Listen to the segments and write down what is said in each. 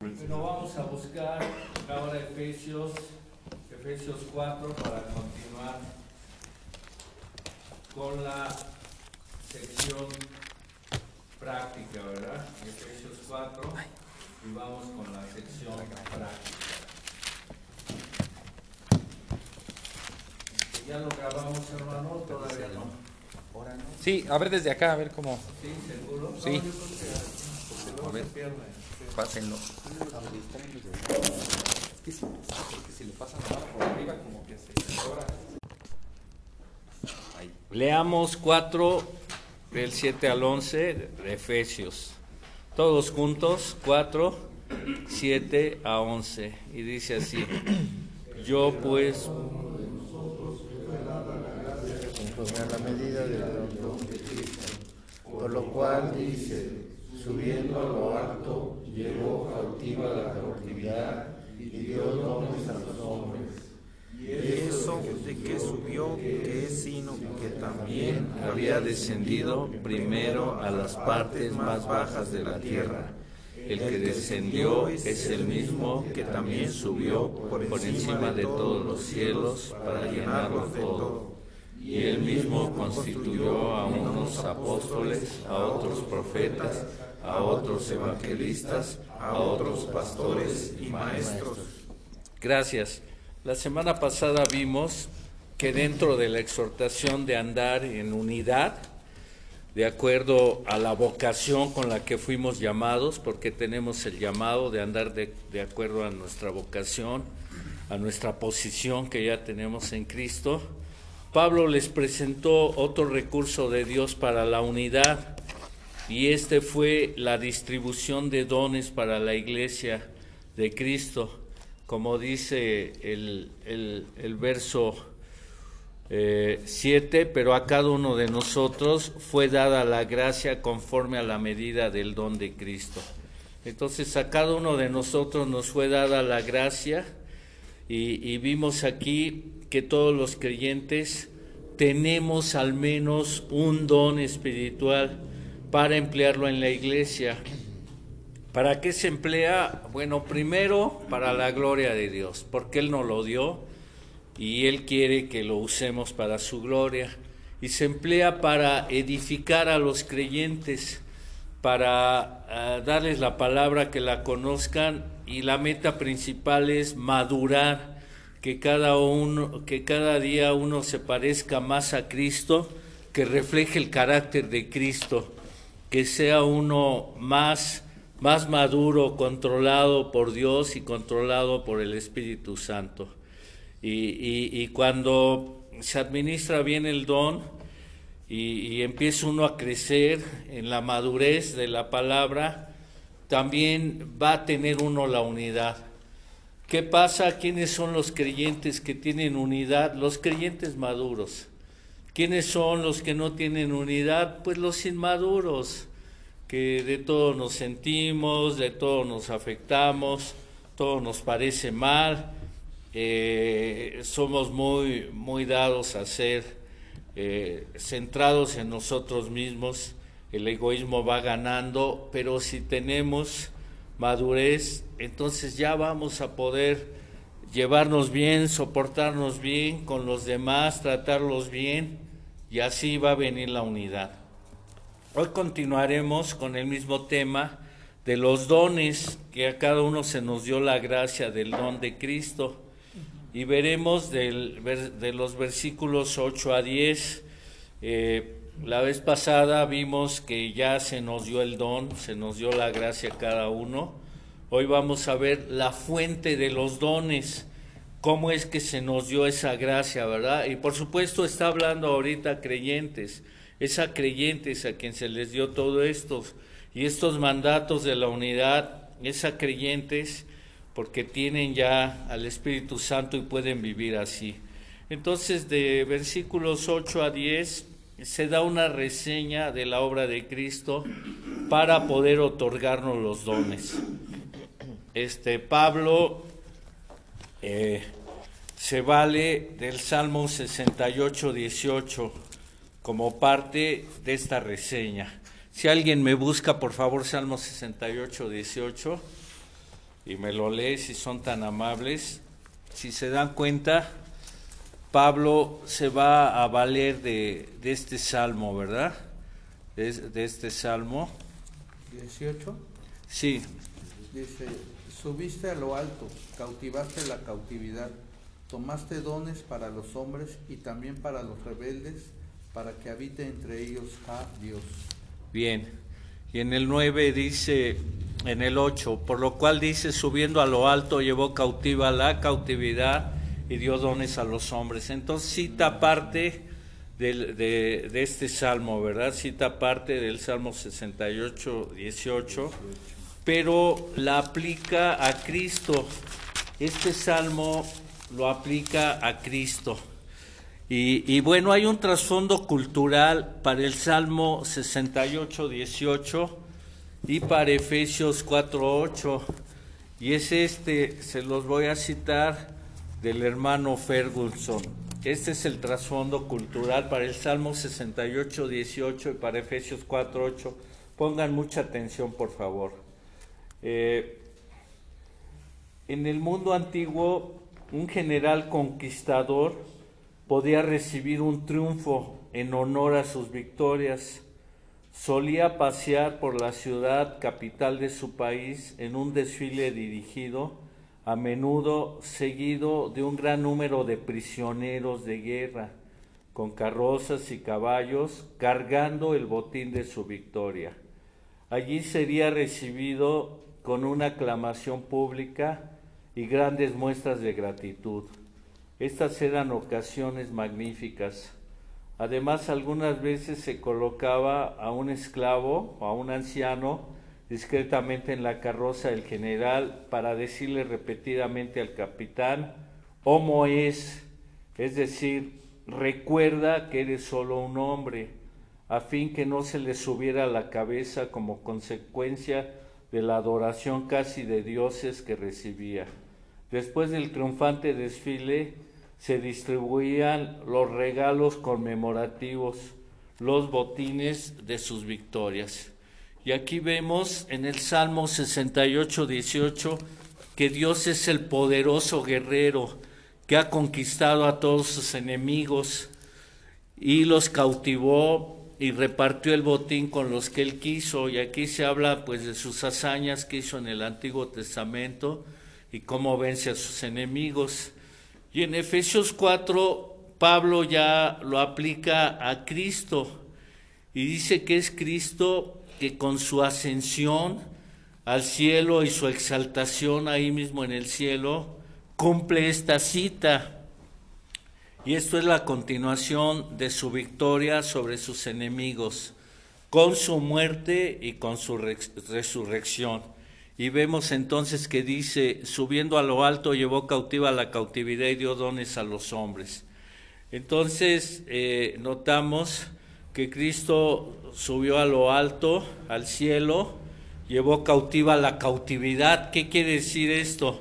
Bueno, vamos a buscar ahora Efesios, Efesios 4 para continuar con la sección práctica, ¿verdad? Efesios 4 y vamos con la sección práctica. ¿Ya lo grabamos, hermano? Todavía no. Sí, a ver desde acá, a ver cómo. ¿Sí? ¿Seguro? No, Sí. yo creo que porque luego A ver. se pierde. Pásenlo. Porque si le pasan la mano por arriba, como que se atora. Ahí. Leamos 4 del 7 al 11 de Efesios. Todos juntos, 4, 7 a 11. Y dice así, yo pues, conforme a la medida del don de Cristo. Por lo cual dice, subiendo a lo alto, llevó cautiva la cautividad y dio dones a los hombres. Y eso de que subió, que es sino que también había descendido primero a las partes más bajas de la tierra. El que descendió es el mismo que también subió por encima de todos los cielos para llenarlo todo. Y él mismo constituyó a unos apóstoles, a otros profetas, a otros evangelistas, a otros pastores y maestros. Gracias. La semana pasada vimos que dentro de la exhortación de andar en unidad, de acuerdo a la vocación con la que fuimos llamados, porque tenemos el llamado de andar de, de acuerdo a nuestra vocación, a nuestra posición que ya tenemos en Cristo, Pablo les presentó otro recurso de Dios para la unidad y este fue la distribución de dones para la iglesia de Cristo, como dice el, el- verso 7, pero a cada uno de nosotros fue dada la gracia conforme a la medida del don de Cristo. Entonces a cada uno de nosotros nos fue dada la gracia y, y vimos aquí que todos los creyentes tenemos al menos un don espiritual para emplearlo en la iglesia. ¿Para qué se emplea? Bueno, primero para la gloria de Dios, porque Él nos lo dio y Él quiere que lo usemos para su gloria. Y se emplea para edificar a los creyentes, para ah, darles la palabra que la conozcan y la meta principal es madurar, que cada uno, que cada día uno se parezca más a Cristo, que refleje el carácter de Cristo, que sea uno más más maduro, controlado por Dios y controlado por el Espíritu Santo. Y, y- cuando se administra bien el don y, y empieza uno a crecer en la madurez de la palabra, también va a tener uno la unidad. ¿Qué pasa? ¿Quiénes son los creyentes que tienen unidad? Los creyentes maduros. ¿Quiénes son los que no tienen unidad? Pues los inmaduros, que de todo nos sentimos, de todo nos afectamos, todo nos parece mal, eh, somos muy, muy dados a ser eh, centrados en nosotros mismos, el egoísmo va ganando, pero si tenemos madurez, entonces ya vamos a poder llevarnos bien, soportarnos bien con los demás, tratarlos bien, y así va a venir la unidad. Hoy continuaremos con el mismo tema de los dones que a cada uno se nos dio la gracia del don de Cristo y veremos de los versículos 8 a 10. eh, la vez pasada vimos que ya se nos dio el don, se nos dio la gracia a cada uno. Hoy vamos a ver la fuente de los dones, cómo es que se nos dio esa gracia, ¿verdad? Y por supuesto está hablando ahorita creyentes, es a creyentes a quien se les dio todo esto. Y estos mandatos de la unidad es a creyentes porque tienen ya al Espíritu Santo y pueden vivir así. Entonces, de versículos 8 a 10 se da una reseña de la obra de Cristo para poder otorgarnos los dones. Este Pablo eh, se vale del Salmo 68, 18 como parte de esta reseña. Si alguien me busca, por favor, Salmo 68, 18. y me lo lee si son tan amables. Si se dan cuenta, Pablo se va a valer de, de este salmo, ¿verdad? De, de este salmo. 18 Sí, dice, subiste a lo alto, cautivaste la cautividad, tomaste dones para los hombres y también para los rebeldes, para que habite entre ellos a Dios. Bien. Y en el 9 dice, en el 8, por lo cual dice, subiendo a lo alto, llevó cautiva la cautividad y dio dones a los hombres. Entonces cita parte de, de este salmo, ¿verdad? Cita parte del Salmo 68, 18, pero la aplica a Cristo. Este salmo lo aplica a Cristo. Y, bueno, hay un trasfondo cultural para el Salmo 68, 18 y para Efesios 4, 8. Y es este, se los voy a citar del hermano Ferguson. Este es el trasfondo cultural para el Salmo 68, 18 y para Efesios 4, 8. Pongan mucha atención, por favor. Eh, en el mundo antiguo, un general conquistador podía recibir un triunfo en honor a sus victorias. Solía pasear por la ciudad capital de su país en un desfile dirigido, a menudo seguido de un gran número de prisioneros de guerra, con carrozas y caballos, cargando el botín de su victoria. Allí sería recibido con una aclamación pública y grandes muestras de gratitud. Estas eran ocasiones magníficas. Además, algunas veces se colocaba a un esclavo o a un anciano discretamente en la carroza del general para decirle repetidamente al capitán, Homo es, es decir, recuerda que eres solo un hombre, a fin que no se le subiera a la cabeza como consecuencia de la adoración casi de dioses que recibía. Después del triunfante desfile, se distribuían los regalos conmemorativos, los botines de sus victorias. Y aquí vemos en el Salmo 68, 18, que Dios es el poderoso guerrero que ha conquistado a todos sus enemigos y los cautivó y repartió el botín con los que él quiso. Y aquí se habla pues de sus hazañas que hizo en el Antiguo Testamento y cómo vence a sus enemigos. Y en Efesios 4, Pablo ya lo aplica a Cristo y dice que es Cristo que con su ascensión al cielo y su exaltación ahí mismo en el cielo, cumple esta cita. Y esto es la continuación de su victoria sobre sus enemigos, con su muerte y con su resurrección. Y vemos entonces que dice, subiendo a lo alto llevó cautiva la cautividad y dio dones a los hombres. Entonces eh, notamos que Cristo subió a lo alto, al cielo, llevó cautiva la cautividad. ¿Qué quiere decir esto?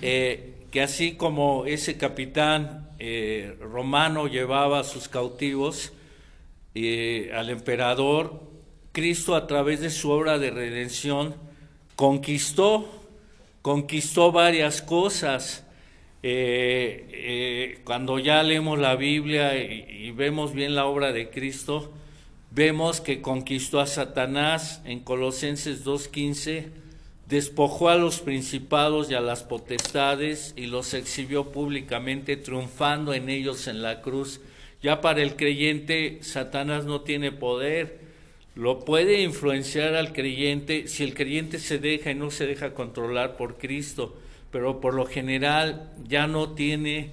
Eh, que así como ese capitán eh, romano llevaba a sus cautivos al emperador, Cristo a través de su obra de redención conquistó, conquistó varias cosas. Eh, eh, cuando ya leemos la Biblia y, y, vemos bien la obra de Cristo, vemos que conquistó a Satanás en Colosenses 2.15, despojó a los principados y a las potestades y los exhibió públicamente, triunfando en ellos en la cruz. Ya para el creyente, Satanás no tiene poder, lo puede influenciar al creyente si el creyente se deja y no se deja controlar por Cristo pero por lo general ya no tiene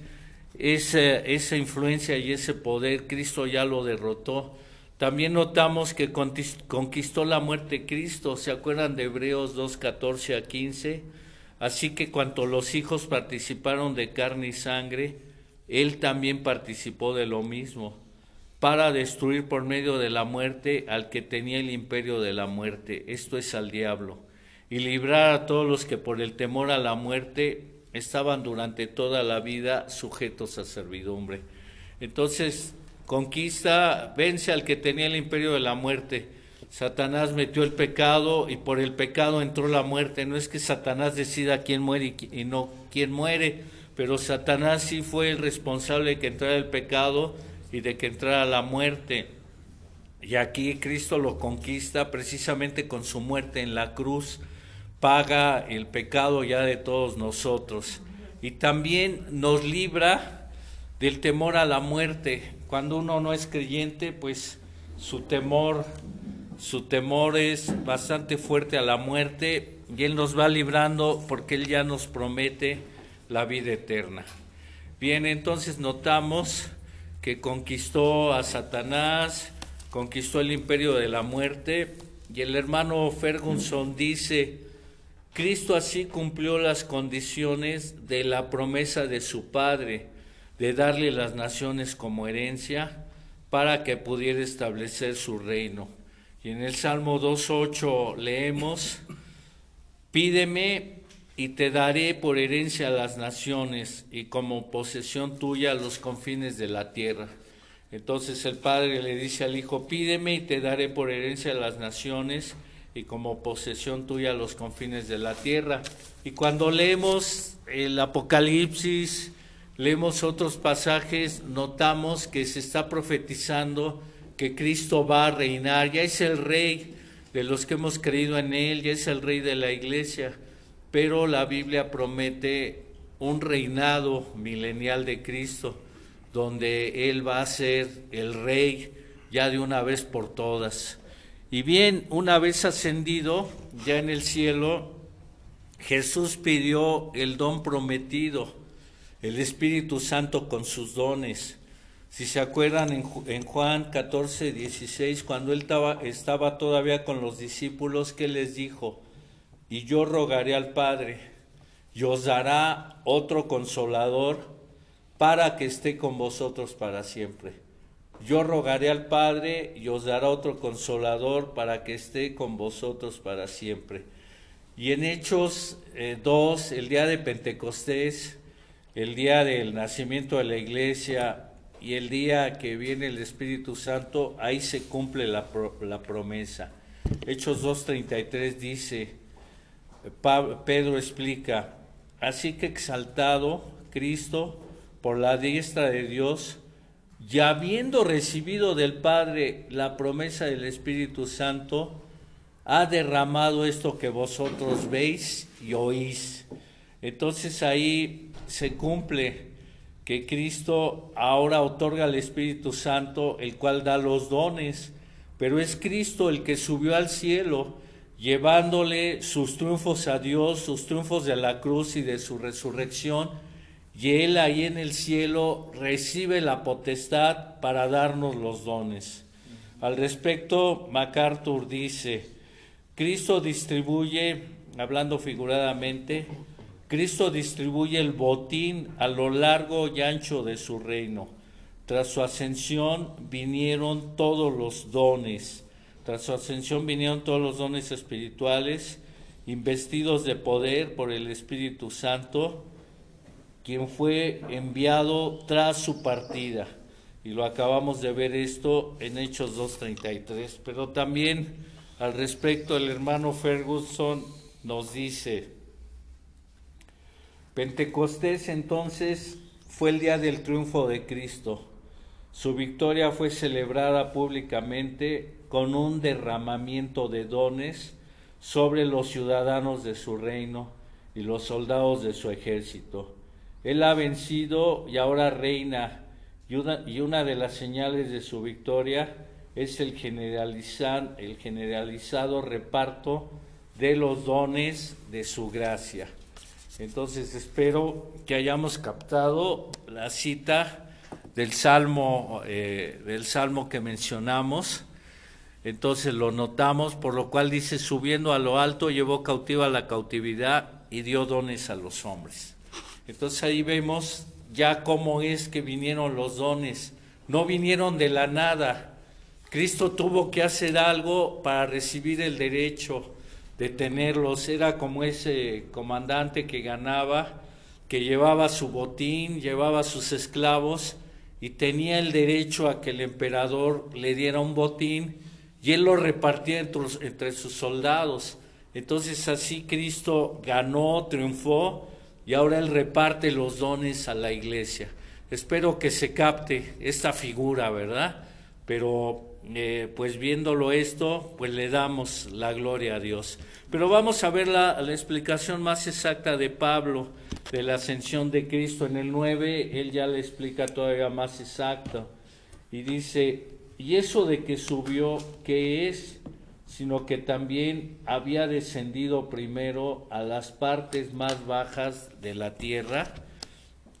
esa, esa, influencia y ese poder, Cristo ya lo derrotó. También notamos que conquistó la muerte Cristo, ¿se acuerdan de Hebreos 2, 14 a 15? Así que cuanto los hijos participaron de carne y sangre, Él también participó de lo mismo, para destruir por medio de la muerte al que tenía el imperio de la muerte, esto es al diablo y librar a todos los que por el temor a la muerte estaban durante toda la vida sujetos a servidumbre. Entonces, conquista, vence al que tenía el imperio de la muerte. Satanás metió el pecado y por el pecado entró la muerte. No es que Satanás decida quién muere y no quién muere, pero Satanás sí fue el responsable de que entrara el pecado y de que entrara la muerte. Y aquí Cristo lo conquista precisamente con su muerte en la cruz, paga el pecado ya de todos nosotros. Y también nos libra del temor a la muerte. Cuando uno no es creyente, pues su temor su temor es bastante fuerte a la muerte y Él nos va librando porque Él ya nos promete la vida eterna. Bien, entonces notamos que conquistó a Satanás, conquistó el imperio de la muerte y el hermano Ferguson dice, Cristo así cumplió las condiciones de la promesa de su Padre, de darle las naciones como herencia para que pudiera establecer su reino. Y en el Salmo 2.8 leemos, pídeme y te daré por herencia a las naciones y como posesión tuya los confines de la tierra. Entonces el Padre le dice al Hijo, pídeme y te daré por herencia a las naciones y como posesión tuya los confines de la tierra. Y cuando leemos el Apocalipsis, leemos otros pasajes, notamos que se está profetizando que Cristo va a reinar, ya es el rey de los que hemos creído en Él, ya es el rey de la iglesia, pero la Biblia promete un reinado milenial de Cristo, donde Él va a ser el rey ya de una vez por todas. Y bien, una vez ascendido, ya en el cielo, Jesús pidió el don prometido, el Espíritu Santo con sus dones. Si se acuerdan en, Juan 14, 16, cuando él estaba, estaba todavía con los discípulos, que les dijo? Y yo rogaré al Padre, y os dará otro consolador para que esté con vosotros para siempre. Yo rogaré al Padre y os dará otro consolador para que esté con vosotros para siempre. Y en Hechos 2, eh, el día de Pentecostés, el día del nacimiento de la iglesia, y el día que viene el Espíritu Santo, ahí se cumple la, la promesa. Hechos 2.33 dice, Pedro explica, así que exaltado Cristo por la diestra de Dios, ya habiendo recibido del Padre la promesa del Espíritu Santo, ha derramado esto que vosotros veis y oís. Entonces ahí se cumple que Cristo ahora otorga al Espíritu Santo, el cual da los dones, pero es Cristo el que subió al cielo, llevándole sus triunfos a Dios, sus triunfos de la cruz y de su resurrección, y Él ahí en el cielo recibe la potestad para darnos los dones. Al respecto, MacArthur dice, Cristo distribuye, hablando figuradamente, Cristo distribuye el botín a lo largo y ancho de su reino. Tras su ascensión vinieron todos los dones. Tras su ascensión vinieron todos los dones espirituales, investidos de poder por el Espíritu Santo, quien fue enviado tras su partida. Y lo acabamos de ver esto en Hechos 2.33. Pero también al respecto el hermano Ferguson nos dice, Pentecostés entonces fue el día del triunfo de Cristo. Su victoria fue celebrada públicamente con un derramamiento de dones sobre los ciudadanos de su reino y los soldados de su ejército. Él ha vencido y ahora reina, y una, de las señales de su victoria es el, el generalizado reparto de los dones de su gracia. Entonces espero que hayamos captado la cita del salmo, eh, del salmo que mencionamos. Entonces lo notamos, por lo cual dice, subiendo a lo alto, llevó cautiva la cautividad y dio dones a los hombres. Entonces ahí vemos ya cómo es que vinieron los dones. No vinieron de la nada. Cristo tuvo que hacer algo para recibir el derecho detenerlos. Era como ese comandante que ganaba, que llevaba su botín, llevaba sus esclavos y tenía el derecho a que el emperador le diera un botín y él lo repartía entre, entre sus soldados. Entonces así Cristo ganó, triunfó y ahora él reparte los dones a la iglesia. Espero que se capte esta figura, ¿verdad? Pero eh, pues viéndolo esto, pues le damos la gloria a Dios. Pero vamos a ver la, explicación más exacta de Pablo de la ascensión de Cristo. En el 9, él ya le explica todavía más exacto. Y dice, y eso de que subió, ¿qué es? Sino que también había descendido primero a las partes más bajas de la tierra.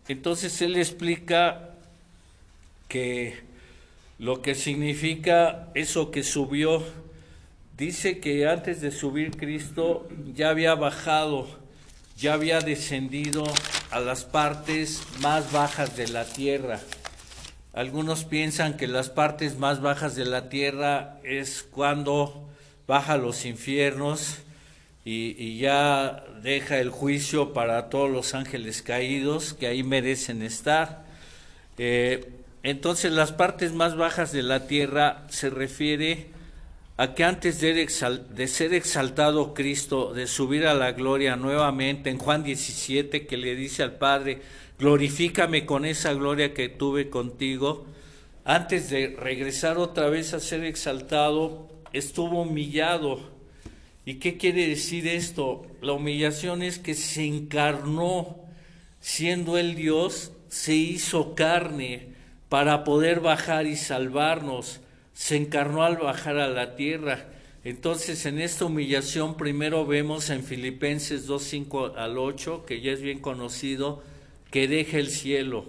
Entonces él explica que lo que significa eso que subió, dice que antes de subir Cristo ya había bajado, ya había descendido a las partes más bajas de la tierra. Algunos piensan que las partes más bajas de la tierra es cuando baja los infiernos y, y, ya deja el juicio para todos los ángeles caídos que ahí merecen estar. Eh, entonces las partes más bajas de la tierra se refiere a que antes de, de, ser exaltado Cristo, de subir a la gloria nuevamente, en Juan 17 que le dice al Padre, glorifícame con esa gloria que tuve contigo, antes de regresar otra vez a ser exaltado, estuvo humillado. ¿Y qué quiere decir esto? La humillación es que se encarnó, siendo el Dios, se hizo carne para poder bajar y salvarnos. Se encarnó al bajar a la tierra. Entonces, en esta humillación, primero vemos en Filipenses 2, 5 al 8, que ya es bien conocido, que deja el cielo.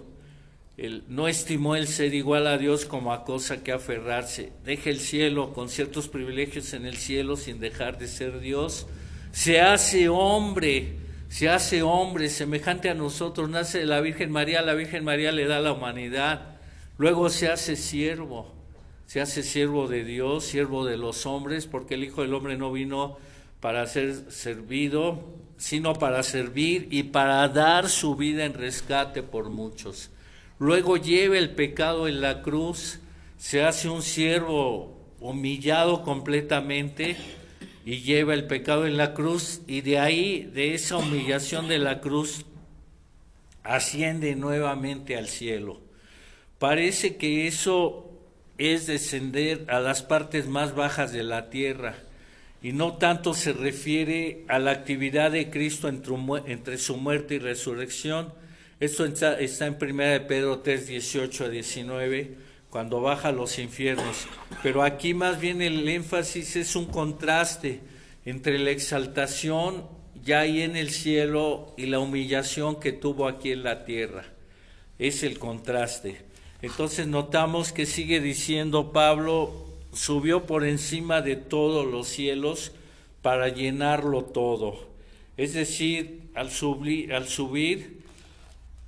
No estimó el ser igual a Dios como a cosa que aferrarse. Deja el cielo con ciertos privilegios en el cielo sin dejar de ser Dios. Se hace hombre, se hace hombre semejante a nosotros. Nace de la Virgen María, la Virgen María le da la humanidad. Luego se hace siervo, se hace siervo de Dios, siervo de los hombres, porque el Hijo del Hombre no vino para ser servido, sino para servir y para dar su vida en rescate por muchos. Luego lleva el pecado en la cruz, se hace un siervo humillado completamente y lleva el pecado en la cruz y de ahí, de esa humillación de la cruz, asciende nuevamente al cielo. Parece que eso es descender a las partes más bajas de la tierra y no tanto se refiere a la actividad de Cristo entre, su muerte y resurrección. Esto está, en 1 de Pedro 3, 18 a 19, cuando baja a los infiernos. Pero aquí más bien el énfasis es un contraste entre la exaltación ya ahí en el cielo y la humillación que tuvo aquí en la tierra. Es el contraste. Entonces notamos que sigue diciendo Pablo, subió por encima de todos los cielos para llenarlo todo. Es decir, al subir,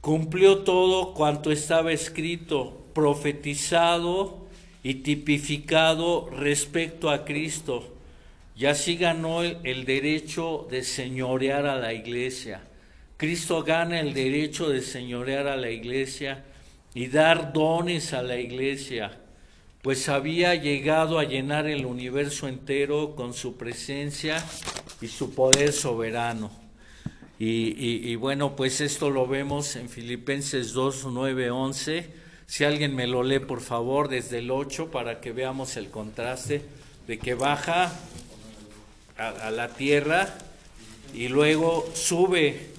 cumplió todo cuanto estaba escrito, profetizado y tipificado respecto a Cristo. Y así ganó el derecho de señorear a la iglesia. Cristo gana el derecho de señorear a la iglesia y dar dones a la iglesia, pues había llegado a llenar el universo entero con su presencia y su poder soberano. Y, bueno, pues esto lo vemos en Filipenses 2, 9, 11. Si alguien me lo lee, por favor, desde el 8, para que veamos el contraste de que baja a, a la tierra y luego sube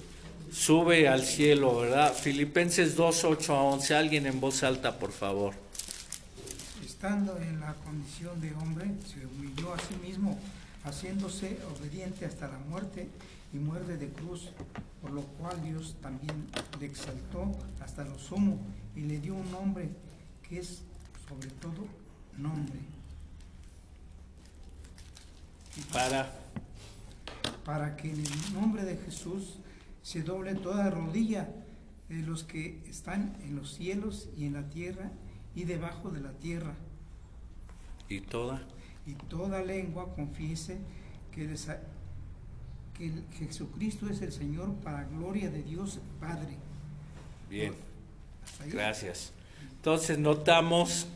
sube al cielo, ¿verdad? Filipenses 2, 8 a 11. Alguien en voz alta, por favor. Estando en la condición de hombre, se humilló a sí mismo, haciéndose obediente hasta la muerte y muerte de cruz, por lo cual Dios también le exaltó hasta lo sumo y le dio un nombre que es sobre todo nombre. Para. Para que en el nombre de Jesús se doble toda rodilla de los que están en los cielos y en la tierra y debajo de la tierra. ¿Y toda? Y toda lengua confiese que, que Jesucristo es el Señor para gloria de Dios Padre. Bien, gracias. Entonces notamos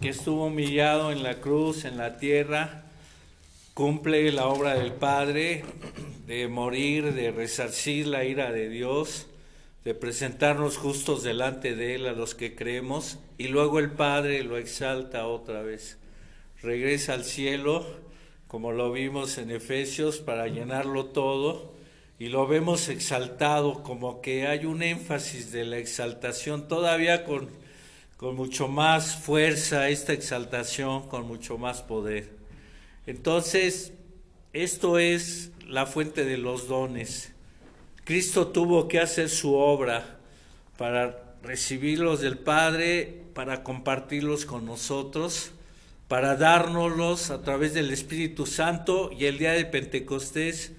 que estuvo humillado en la cruz, en la tierra, cumple la obra del Padre de morir, de resarcir la ira de Dios, de presentarnos justos delante de Él a los que creemos, y luego el Padre lo exalta otra vez. Regresa al cielo, como lo vimos en Efesios, para llenarlo todo, y lo vemos exaltado, como que hay un énfasis de la exaltación, todavía con, con mucho más fuerza esta exaltación, con mucho más poder. Entonces, esto es la fuente de los dones. Cristo tuvo que hacer su obra para recibirlos del Padre, para compartirlos con nosotros, para dárnoslos a través del Espíritu Santo y el día de Pentecostés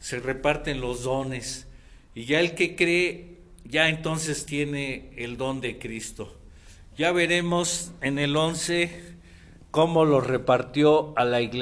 se reparten los dones. Y ya el que cree, ya entonces tiene el don de Cristo. Ya veremos en el 11 cómo lo repartió a la iglesia.